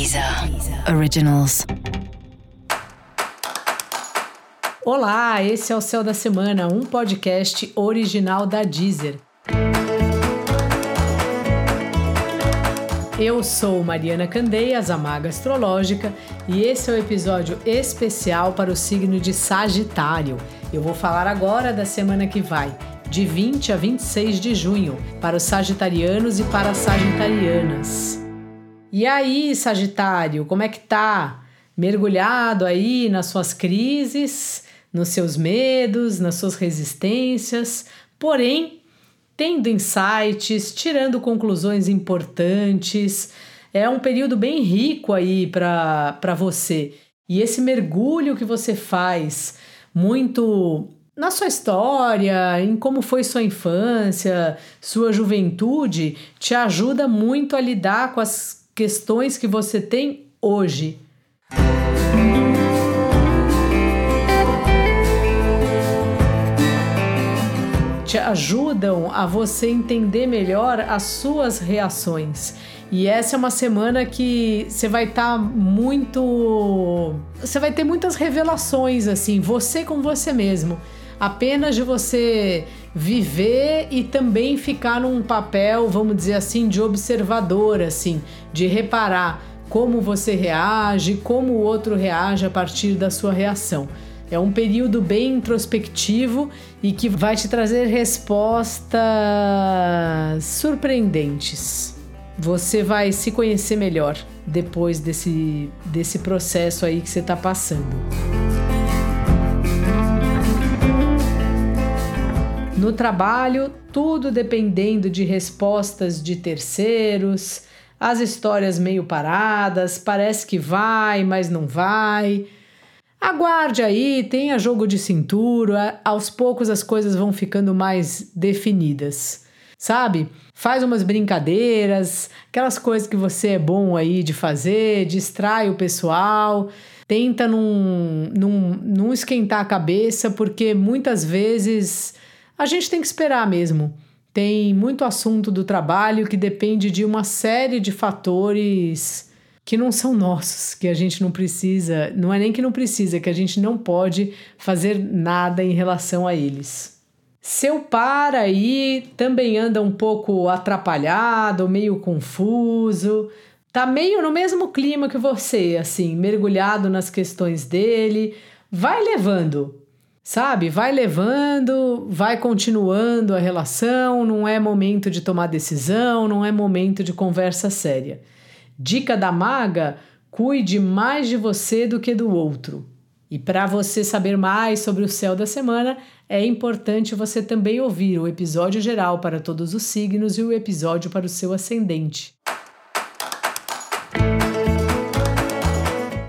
Deezer Originals. Olá, esse é o Céu da Semana, um podcast original da Deezer. Eu sou Mariana Candeias, a Maga Astrológica, e esse é o um episódio especial para o signo de Sagitário. Eu vou falar agora da semana que vai, de 20 a 26 de junho, para os sagitarianos e para as sagitarianas. E aí, Sagitário, como é que tá? Mergulhado aí nas suas crises, nos seus medos, nas suas resistências, porém tendo insights, tirando conclusões importantes. É um período bem rico aí para você. E esse mergulho que você faz, muito na sua história, em como foi sua infância, sua juventude, te ajuda muito a lidar com as questões que você tem hoje. Te ajudam a você entender melhor as suas reações. E essa é uma semana que você vai estar tá muito. Você vai ter muitas revelações, assim, você com você mesmo apenas de você viver e também ficar num papel, vamos dizer assim, de observador, assim, de reparar como você reage, como o outro reage a partir da sua reação. É um período bem introspectivo e que vai te trazer respostas surpreendentes. Você vai se conhecer melhor depois desse, desse processo aí que você está passando. No trabalho, tudo dependendo de respostas de terceiros, as histórias meio paradas, parece que vai, mas não vai. Aguarde aí, tenha jogo de cintura, aos poucos as coisas vão ficando mais definidas. Sabe? Faz umas brincadeiras, aquelas coisas que você é bom aí de fazer, distrai o pessoal, tenta não, não, esquentar a cabeça, porque muitas vezes a gente tem que esperar mesmo. Tem muito assunto do trabalho que depende de uma série de fatores que não são nossos, que a gente não precisa, não é nem que não precisa, que a gente não pode fazer nada em relação a eles. Seu par aí também anda um pouco atrapalhado, meio confuso, tá meio no mesmo clima que você, assim, mergulhado nas questões dele. Vai levando, Sabe? Vai levando, vai continuando a relação, não é momento de tomar decisão, não é momento de conversa séria. Dica da maga: cuide mais de você do que do outro. E para você saber mais sobre o céu da semana, é importante você também ouvir o episódio geral para todos os signos e o episódio para o seu ascendente.